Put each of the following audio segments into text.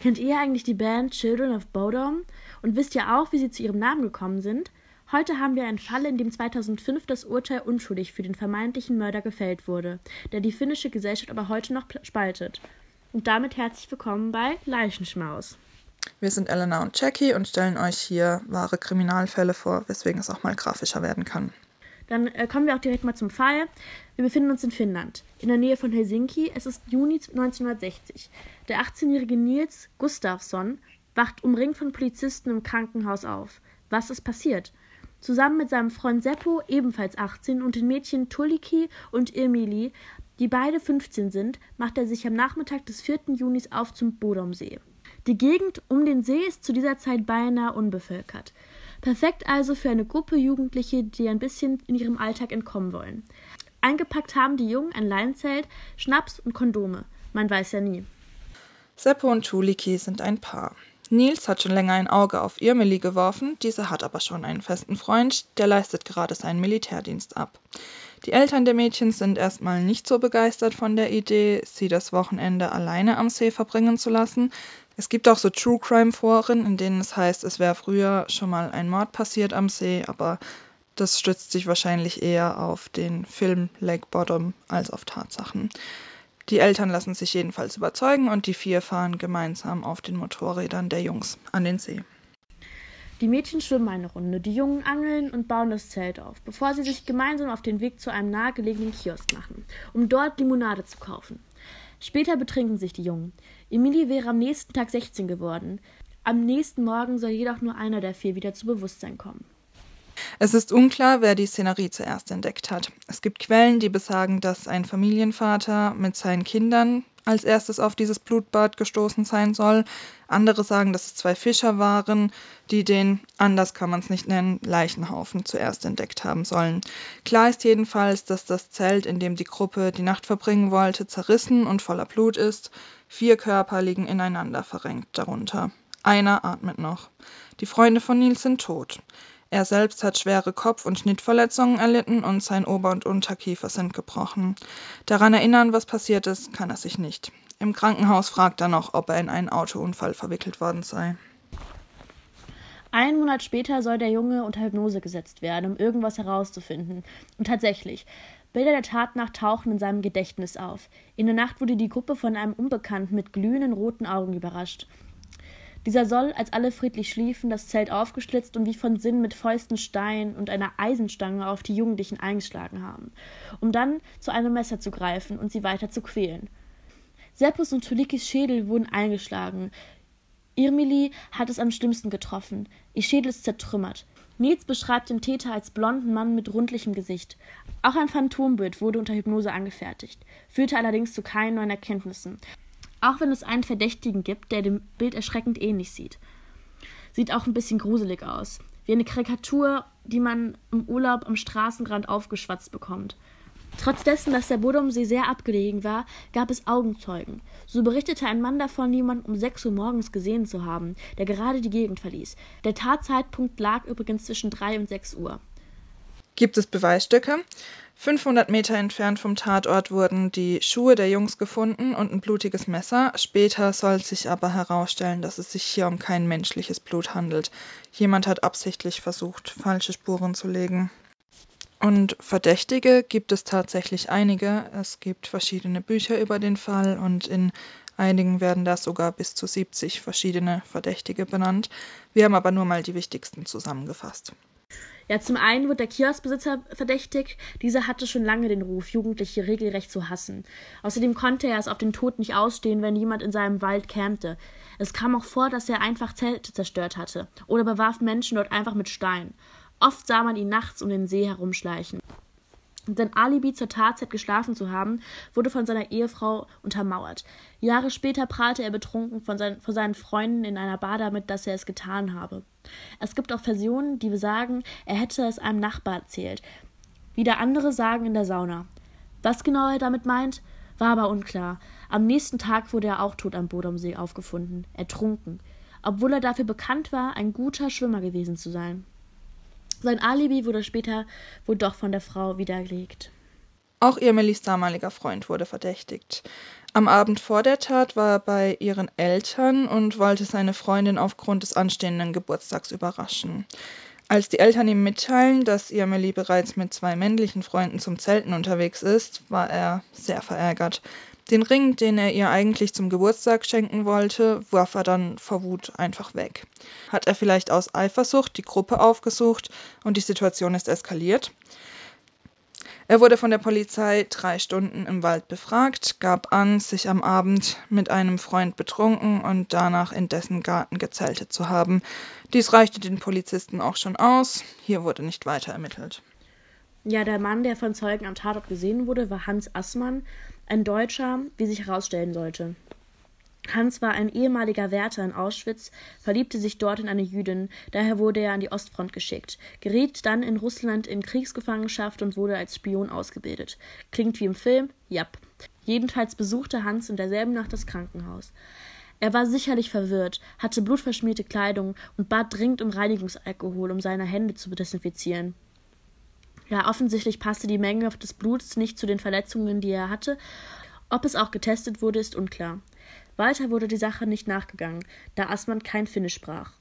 Kennt ihr eigentlich die Band Children of Bodom? Und wisst ihr auch, wie sie zu ihrem Namen gekommen sind? Heute haben wir einen Fall, in dem 2005 das Urteil unschuldig für den vermeintlichen Mörder gefällt wurde, der die finnische Gesellschaft aber heute noch spaltet. Und damit herzlich willkommen bei Leichenschmaus. Wir sind Elena und Jackie und stellen euch hier wahre Kriminalfälle vor, weswegen es auch mal grafischer werden kann. Dann äh, kommen wir auch direkt mal zum Fall. Wir befinden uns in Finnland, in der Nähe von Helsinki. Es ist Juni 1960. Der 18-jährige Nils Gustafsson wacht umringt von Polizisten im Krankenhaus auf. Was ist passiert? Zusammen mit seinem Freund Seppo, ebenfalls 18, und den Mädchen Tuliki und Emily, die beide 15 sind, macht er sich am Nachmittag des 4. Junis auf zum Bodomsee. Die Gegend um den See ist zu dieser Zeit beinahe unbevölkert. Perfekt also für eine Gruppe Jugendliche, die ein bisschen in ihrem Alltag entkommen wollen. Eingepackt haben die Jungen ein Leinzelt, Schnaps und Kondome. Man weiß ja nie. Seppo und Tuliki sind ein Paar. Nils hat schon länger ein Auge auf Irmeli geworfen, diese hat aber schon einen festen Freund, der leistet gerade seinen Militärdienst ab. Die Eltern der Mädchen sind erstmal nicht so begeistert von der Idee, sie das Wochenende alleine am See verbringen zu lassen. Es gibt auch so True Crime Foren, in denen es heißt, es wäre früher schon mal ein Mord passiert am See, aber das stützt sich wahrscheinlich eher auf den Film Lake Bottom als auf Tatsachen. Die Eltern lassen sich jedenfalls überzeugen und die vier fahren gemeinsam auf den Motorrädern der Jungs an den See. Die Mädchen schwimmen eine Runde, die Jungen angeln und bauen das Zelt auf, bevor sie sich gemeinsam auf den Weg zu einem nahegelegenen Kiosk machen, um dort Limonade zu kaufen. Später betrinken sich die Jungen. Emilie wäre am nächsten Tag 16 geworden. Am nächsten Morgen soll jedoch nur einer der vier wieder zu Bewusstsein kommen. Es ist unklar, wer die Szenerie zuerst entdeckt hat. Es gibt Quellen, die besagen, dass ein Familienvater mit seinen Kindern als erstes auf dieses Blutbad gestoßen sein soll. Andere sagen, dass es zwei Fischer waren, die den, anders kann man es nicht nennen, Leichenhaufen zuerst entdeckt haben sollen. Klar ist jedenfalls, dass das Zelt, in dem die Gruppe die Nacht verbringen wollte, zerrissen und voller Blut ist. Vier Körper liegen ineinander verrenkt darunter. Einer atmet noch. Die Freunde von Nils sind tot. Er selbst hat schwere Kopf- und Schnittverletzungen erlitten und sein Ober- und Unterkiefer sind gebrochen. Daran erinnern, was passiert ist, kann er sich nicht. Im Krankenhaus fragt er noch, ob er in einen Autounfall verwickelt worden sei. Einen Monat später soll der Junge unter Hypnose gesetzt werden, um irgendwas herauszufinden. Und tatsächlich, Bilder der Tatnacht tauchen in seinem Gedächtnis auf. In der Nacht wurde die Gruppe von einem Unbekannten mit glühenden roten Augen überrascht. Dieser soll, als alle friedlich schliefen, das Zelt aufgeschlitzt und wie von Sinn mit Fäusten Stein und einer Eisenstange auf die Jugendlichen eingeschlagen haben, um dann zu einem Messer zu greifen und sie weiter zu quälen. Seppus und Tulikis Schädel wurden eingeschlagen. Irmili hat es am schlimmsten getroffen. Ihr Schädel ist zertrümmert. Nils beschreibt den Täter als blonden Mann mit rundlichem Gesicht. Auch ein Phantombild wurde unter Hypnose angefertigt, führte allerdings zu keinen neuen Erkenntnissen. Auch wenn es einen Verdächtigen gibt, der dem Bild erschreckend ähnlich sieht. Sieht auch ein bisschen gruselig aus. Wie eine Karikatur, die man im Urlaub am Straßenrand aufgeschwatzt bekommt. Trotz dessen, dass der Bodomsee sehr abgelegen war, gab es Augenzeugen. So berichtete ein Mann davon, jemanden um 6 Uhr morgens gesehen zu haben, der gerade die Gegend verließ. Der Tatzeitpunkt lag übrigens zwischen 3 und 6 Uhr. Gibt es Beweisstücke? 500 Meter entfernt vom Tatort wurden die Schuhe der Jungs gefunden und ein blutiges Messer. Später soll sich aber herausstellen, dass es sich hier um kein menschliches Blut handelt. Jemand hat absichtlich versucht, falsche Spuren zu legen. Und Verdächtige gibt es tatsächlich einige. Es gibt verschiedene Bücher über den Fall und in einigen werden da sogar bis zu 70 verschiedene Verdächtige benannt. Wir haben aber nur mal die wichtigsten zusammengefasst. Ja, zum einen wird der Kioskbesitzer verdächtigt. Dieser hatte schon lange den Ruf, Jugendliche regelrecht zu hassen. Außerdem konnte er es auf den Tod nicht ausstehen, wenn jemand in seinem Wald campte. Es kam auch vor, dass er einfach Zelte zerstört hatte oder bewarf Menschen dort einfach mit Steinen. Oft sah man ihn nachts um den See herumschleichen. Sein Alibi zur Tatzeit geschlafen zu haben, wurde von seiner Ehefrau untermauert. Jahre später prahlte er betrunken von seinen, vor seinen Freunden in einer Bar damit, dass er es getan habe. Es gibt auch Versionen, die besagen, er hätte es einem Nachbar erzählt. Wieder andere sagen in der Sauna. Was genau er damit meint, war aber unklar. Am nächsten Tag wurde er auch tot am Bodomsee aufgefunden, ertrunken, obwohl er dafür bekannt war, ein guter Schwimmer gewesen zu sein. Sein Alibi wurde später wohl doch von der Frau widerlegt. Auch Irmelis damaliger Freund wurde verdächtigt. Am Abend vor der Tat war er bei ihren Eltern und wollte seine Freundin aufgrund des anstehenden Geburtstags überraschen. Als die Eltern ihm mitteilen, dass Irmeli bereits mit zwei männlichen Freunden zum Zelten unterwegs ist, war er sehr verärgert. Den Ring, den er ihr eigentlich zum Geburtstag schenken wollte, warf er dann vor Wut einfach weg. Hat er vielleicht aus Eifersucht die Gruppe aufgesucht und die Situation ist eskaliert? Er wurde von der Polizei drei Stunden im Wald befragt, gab an, sich am Abend mit einem Freund betrunken und danach in dessen Garten gezeltet zu haben. Dies reichte den Polizisten auch schon aus. Hier wurde nicht weiter ermittelt. Ja, der Mann, der von Zeugen am Tatort gesehen wurde, war Hans Assmann, ein Deutscher, wie sich herausstellen sollte. Hans war ein ehemaliger Wärter in Auschwitz, verliebte sich dort in eine Jüdin, daher wurde er an die Ostfront geschickt, geriet dann in Russland in Kriegsgefangenschaft und wurde als Spion ausgebildet. Klingt wie im Film? Jap. Jedenfalls besuchte Hans in derselben Nacht das Krankenhaus. Er war sicherlich verwirrt, hatte blutverschmierte Kleidung und bat dringend um Reinigungsalkohol, um seine Hände zu desinfizieren. Ja, offensichtlich passte die Menge des Bluts nicht zu den Verletzungen, die er hatte. Ob es auch getestet wurde, ist unklar. Weiter wurde die Sache nicht nachgegangen, da Assmann kein Finnisch sprach.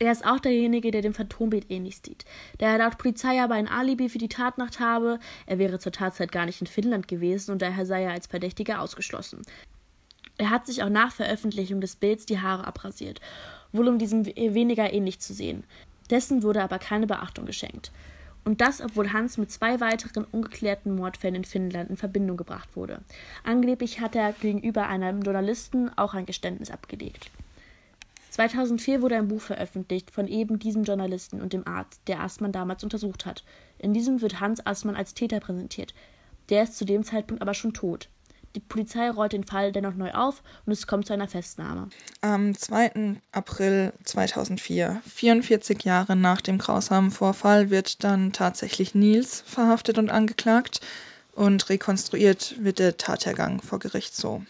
Er ist auch derjenige, der dem Phantombild ähnlich sieht. Da er laut Polizei aber ein Alibi für die Tatnacht habe, er wäre zur Tatzeit gar nicht in Finnland gewesen und daher sei er als Verdächtiger ausgeschlossen. Er hat sich auch nach Veröffentlichung des Bilds die Haare abrasiert, wohl um diesem weniger ähnlich zu sehen. Dessen wurde aber keine Beachtung geschenkt. Und das, obwohl Hans mit zwei weiteren ungeklärten Mordfällen in Finnland in Verbindung gebracht wurde. Angeblich hat er gegenüber einem Journalisten auch ein Geständnis abgelegt. 2004 wurde ein Buch veröffentlicht von eben diesem Journalisten und dem Arzt, der Assmann damals untersucht hat. In diesem wird Hans Assmann als Täter präsentiert. Der ist zu dem Zeitpunkt aber schon tot. Die Polizei rollt den Fall dennoch neu auf und es kommt zu einer Festnahme. Am 2. April 2004, 44 Jahre nach dem grausamen Vorfall, wird dann tatsächlich Nils verhaftet und angeklagt und rekonstruiert wird der Tathergang vor Gericht so.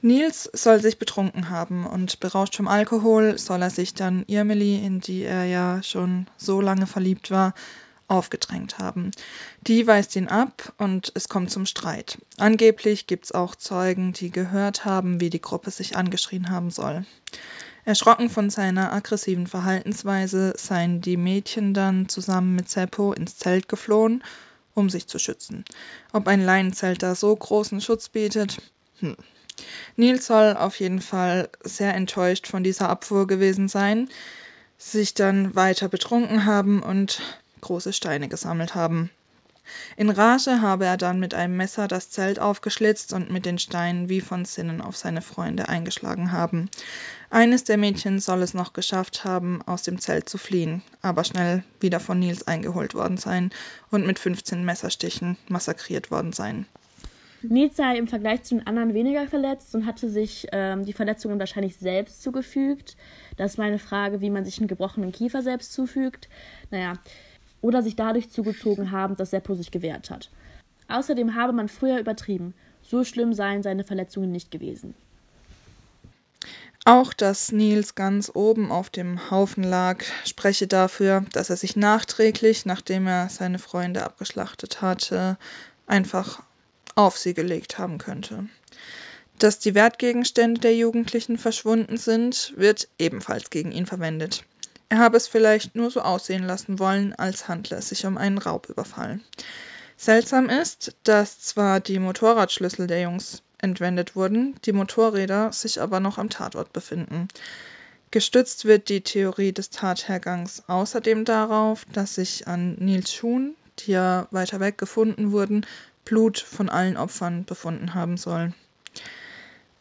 Nils soll sich betrunken haben und berauscht vom Alkohol soll er sich dann Irmeli, in die er ja schon so lange verliebt war, aufgedrängt haben. Die weist ihn ab und es kommt zum Streit. Angeblich gibt es auch Zeugen, die gehört haben, wie die Gruppe sich angeschrien haben soll. Erschrocken von seiner aggressiven Verhaltensweise seien die Mädchen dann zusammen mit Seppo ins Zelt geflohen, um sich zu schützen. Ob ein Leinenzelt da so großen Schutz bietet? Hm. Nils soll auf jeden Fall sehr enttäuscht von dieser Abfuhr gewesen sein, sich dann weiter betrunken haben und große Steine gesammelt haben. In Rage habe er dann mit einem Messer das Zelt aufgeschlitzt und mit den Steinen wie von Sinnen auf seine Freunde eingeschlagen haben. Eines der Mädchen soll es noch geschafft haben, aus dem Zelt zu fliehen, aber schnell wieder von Nils eingeholt worden sein und mit 15 Messerstichen massakriert worden sein. Nils sei im Vergleich zu den anderen weniger verletzt und hatte sich ähm, die Verletzungen wahrscheinlich selbst zugefügt. Das ist meine Frage, wie man sich einen gebrochenen Kiefer selbst zufügt. Naja, oder sich dadurch zugezogen haben, dass Seppo sich gewehrt hat. Außerdem habe man früher übertrieben. So schlimm seien seine Verletzungen nicht gewesen. Auch dass Nils ganz oben auf dem Haufen lag, spreche dafür, dass er sich nachträglich, nachdem er seine Freunde abgeschlachtet hatte, einfach auf sie gelegt haben könnte. Dass die Wertgegenstände der Jugendlichen verschwunden sind, wird ebenfalls gegen ihn verwendet. Er habe es vielleicht nur so aussehen lassen wollen, als handle es sich um einen Raubüberfall. Seltsam ist, dass zwar die Motorradschlüssel der Jungs entwendet wurden, die Motorräder sich aber noch am Tatort befinden. Gestützt wird die Theorie des Tathergangs außerdem darauf, dass sich an Nils Schuhen, die ja weiter weg gefunden wurden, Blut von allen Opfern befunden haben soll.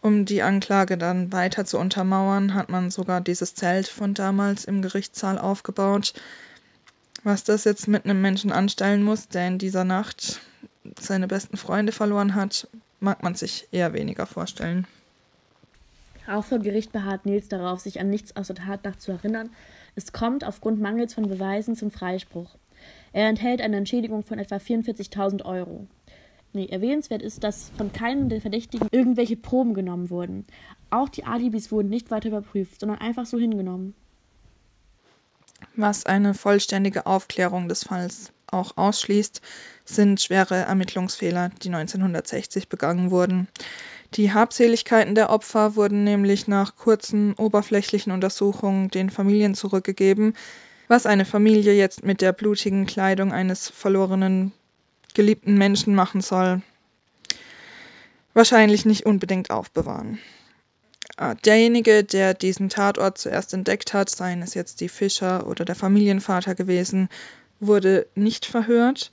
Um die Anklage dann weiter zu untermauern, hat man sogar dieses Zelt von damals im Gerichtssaal aufgebaut. Was das jetzt mit einem Menschen anstellen muss, der in dieser Nacht seine besten Freunde verloren hat, mag man sich eher weniger vorstellen. Auch vor Gericht beharrt Nils darauf, sich an nichts aus der Tatnacht zu erinnern. Es kommt aufgrund Mangels von Beweisen zum Freispruch. Er enthält eine Entschädigung von etwa 44.000 Euro. Nee, erwähnenswert ist, dass von keinem der Verdächtigen irgendwelche Proben genommen wurden. Auch die Alibis wurden nicht weiter überprüft, sondern einfach so hingenommen. Was eine vollständige Aufklärung des Falls auch ausschließt, sind schwere Ermittlungsfehler, die 1960 begangen wurden. Die Habseligkeiten der Opfer wurden nämlich nach kurzen oberflächlichen Untersuchungen den Familien zurückgegeben, was eine Familie jetzt mit der blutigen Kleidung eines verlorenen geliebten Menschen machen soll. Wahrscheinlich nicht unbedingt aufbewahren. Ah, derjenige, der diesen Tatort zuerst entdeckt hat, seien es jetzt die Fischer oder der Familienvater gewesen, wurde nicht verhört.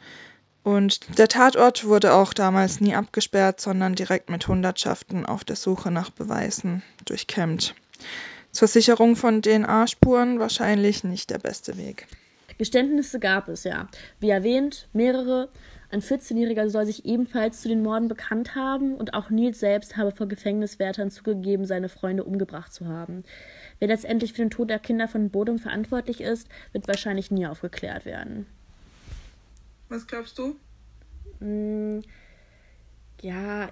Und der Tatort wurde auch damals nie abgesperrt, sondern direkt mit Hundertschaften auf der Suche nach Beweisen durchkämmt. Zur Sicherung von DNA-Spuren wahrscheinlich nicht der beste Weg. Geständnisse gab es ja. Wie erwähnt, mehrere. Ein 14-Jähriger soll sich ebenfalls zu den Morden bekannt haben und auch Nils selbst habe vor Gefängniswärtern zugegeben, seine Freunde umgebracht zu haben. Wer letztendlich für den Tod der Kinder von Bodum verantwortlich ist, wird wahrscheinlich nie aufgeklärt werden. Was glaubst du? Mm, ja,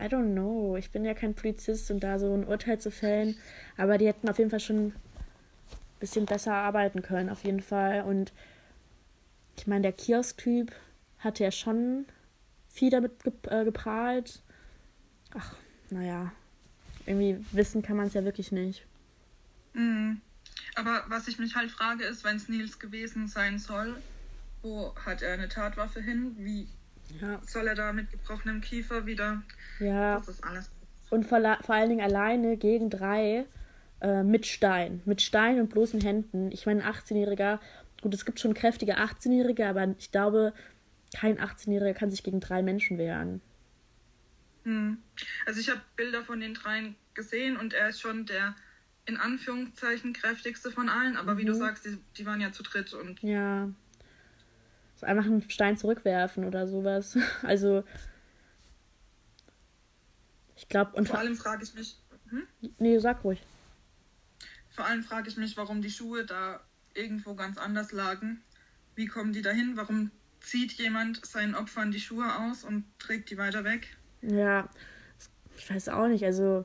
I don't know. Ich bin ja kein Polizist und da so ein Urteil zu fällen. Aber die hätten auf jeden Fall schon ein bisschen besser arbeiten können, auf jeden Fall. Und ich meine, der Kiosk-Typ hatte ja schon viel damit ge äh, geprahlt. Ach, naja. Irgendwie wissen kann man es ja wirklich nicht. Mhm. Aber was ich mich halt frage, ist, wenn es Nils gewesen sein soll, wo hat er eine Tatwaffe hin? Wie ja. soll er da mit gebrochenem Kiefer wieder? Ja. Das ist alles. Und vor, vor allen Dingen alleine gegen drei äh, mit Stein. Mit Stein und bloßen Händen. Ich meine, ein 18-Jähriger, gut, es gibt schon kräftige 18-Jährige, aber ich glaube, kein 18-Jähriger kann sich gegen drei Menschen wehren. Hm. Also ich habe Bilder von den dreien gesehen und er ist schon der in Anführungszeichen kräftigste von allen, aber mhm. wie du mhm. sagst, die, die waren ja zu dritt und. Ja. So einfach einen Stein zurückwerfen oder sowas. Also. Ich glaube. Vor allem frage ich mich. Hm? Nee, sag ruhig. Vor allem frage ich mich, warum die Schuhe da irgendwo ganz anders lagen. Wie kommen die dahin? Warum zieht jemand seinen Opfern die Schuhe aus und trägt die weiter weg? Ja, ich weiß auch nicht. Also,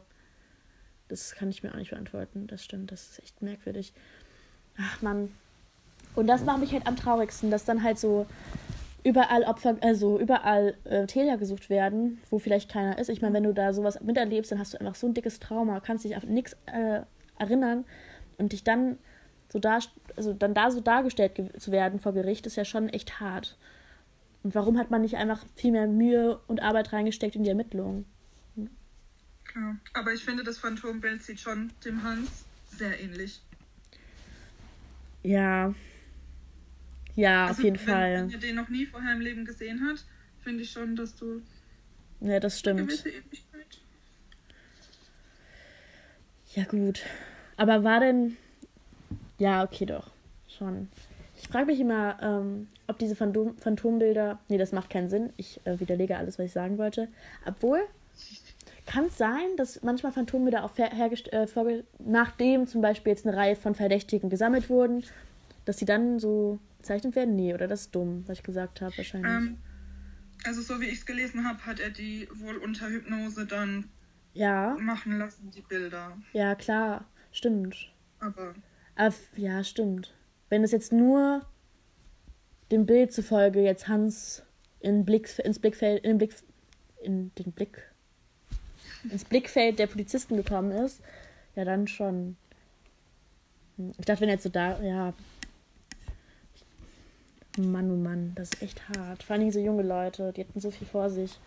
das kann ich mir auch nicht beantworten. Das stimmt, das ist echt merkwürdig. Ach man. Und das macht mich halt am traurigsten, dass dann halt so überall Opfer, also überall äh, Täter gesucht werden, wo vielleicht keiner ist. Ich meine, wenn du da sowas miterlebst, dann hast du einfach so ein dickes Trauma, kannst dich auf nichts äh, erinnern und dich dann so da, also dann da so dargestellt zu werden vor Gericht, ist ja schon echt hart. Und warum hat man nicht einfach viel mehr Mühe und Arbeit reingesteckt in die Ermittlungen? Klar, aber ich finde, das Phantombild sieht schon dem Hans sehr ähnlich. Ja. Ja, also, auf jeden wenn, Fall. Wenn ihr den noch nie vorher im Leben gesehen hat, finde ich schon, dass du. Ja, das stimmt. Ja, gut. Aber war denn. Ja, okay, doch. Schon. Ich frage mich immer, ähm, ob diese Phantom Phantombilder. Nee, das macht keinen Sinn. Ich äh, widerlege alles, was ich sagen wollte. Obwohl, kann es sein, dass manchmal Phantombilder auch äh, nachdem zum Beispiel jetzt eine Reihe von Verdächtigen gesammelt wurden, dass sie dann so bezeichnet werden? Nee, oder das ist dumm, was ich gesagt habe, wahrscheinlich. Ähm, also, so wie ich es gelesen habe, hat er die wohl unter Hypnose dann ja. machen lassen, die Bilder. Ja, klar, stimmt. Aber. Aber ja, stimmt wenn es jetzt nur dem Bild zufolge jetzt Hans in Blick, ins Blickfeld, in, Blick, in den Blick, ins Blickfeld der Polizisten gekommen ist, ja dann schon. Ich dachte, wenn jetzt so da, ja. Mann, oh Mann, das ist echt hart. Vor allem so junge Leute, die hatten so viel vor sich.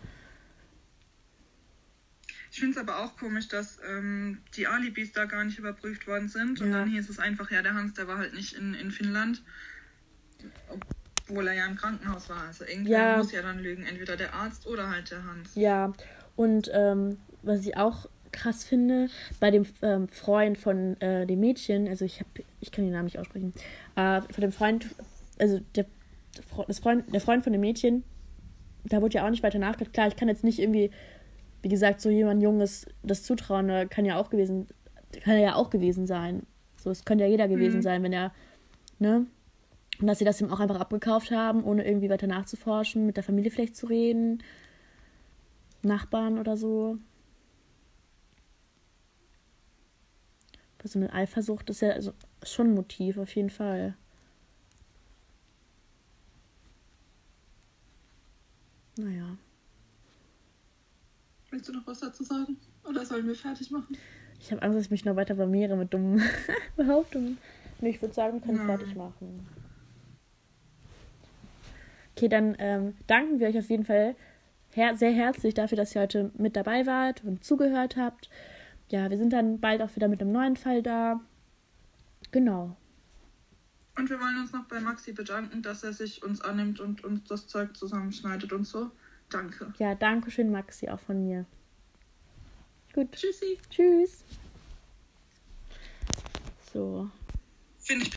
Ich finde es aber auch komisch, dass ähm, die Alibis da gar nicht überprüft worden sind. Und ja. dann hieß es einfach, ja, der Hans, der war halt nicht in, in Finnland. Obwohl er ja im Krankenhaus war. Also irgendwer ja. muss ja dann lügen. Entweder der Arzt oder halt der Hans. Ja, und ähm, was ich auch krass finde, bei dem ähm, Freund von äh, dem Mädchen, also ich habe, ich kann den Namen nicht aussprechen, äh, von dem Freund, also der, das Freund, der Freund von dem Mädchen, da wurde ja auch nicht weiter nachgedacht. Klar, ich kann jetzt nicht irgendwie wie gesagt, so jemand Junges das zutrauen, kann ja auch gewesen, kann ja auch gewesen sein. So, es könnte ja jeder gewesen mhm. sein, wenn er, ne? Und dass sie das ihm auch einfach abgekauft haben, ohne irgendwie weiter nachzuforschen, mit der Familie vielleicht zu reden, Nachbarn oder so. So eine Eifersucht ist ja also schon ein Motiv, auf jeden Fall. Naja. Willst du noch was dazu sagen? Oder sollen wir fertig machen? Ich habe Angst, dass ich mich noch weiter blamiere mit dummen Behauptungen. Nee, ich würde sagen, wir können fertig machen. Okay, dann ähm, danken wir euch auf jeden Fall her sehr herzlich dafür, dass ihr heute mit dabei wart und zugehört habt. Ja, wir sind dann bald auch wieder mit einem neuen Fall da. Genau. Und wir wollen uns noch bei Maxi bedanken, dass er sich uns annimmt und uns das Zeug zusammenschneidet und so. Danke. Ja, danke schön, Maxi, auch von mir. Gut. Tschüssi. Tschüss. So. Finde ich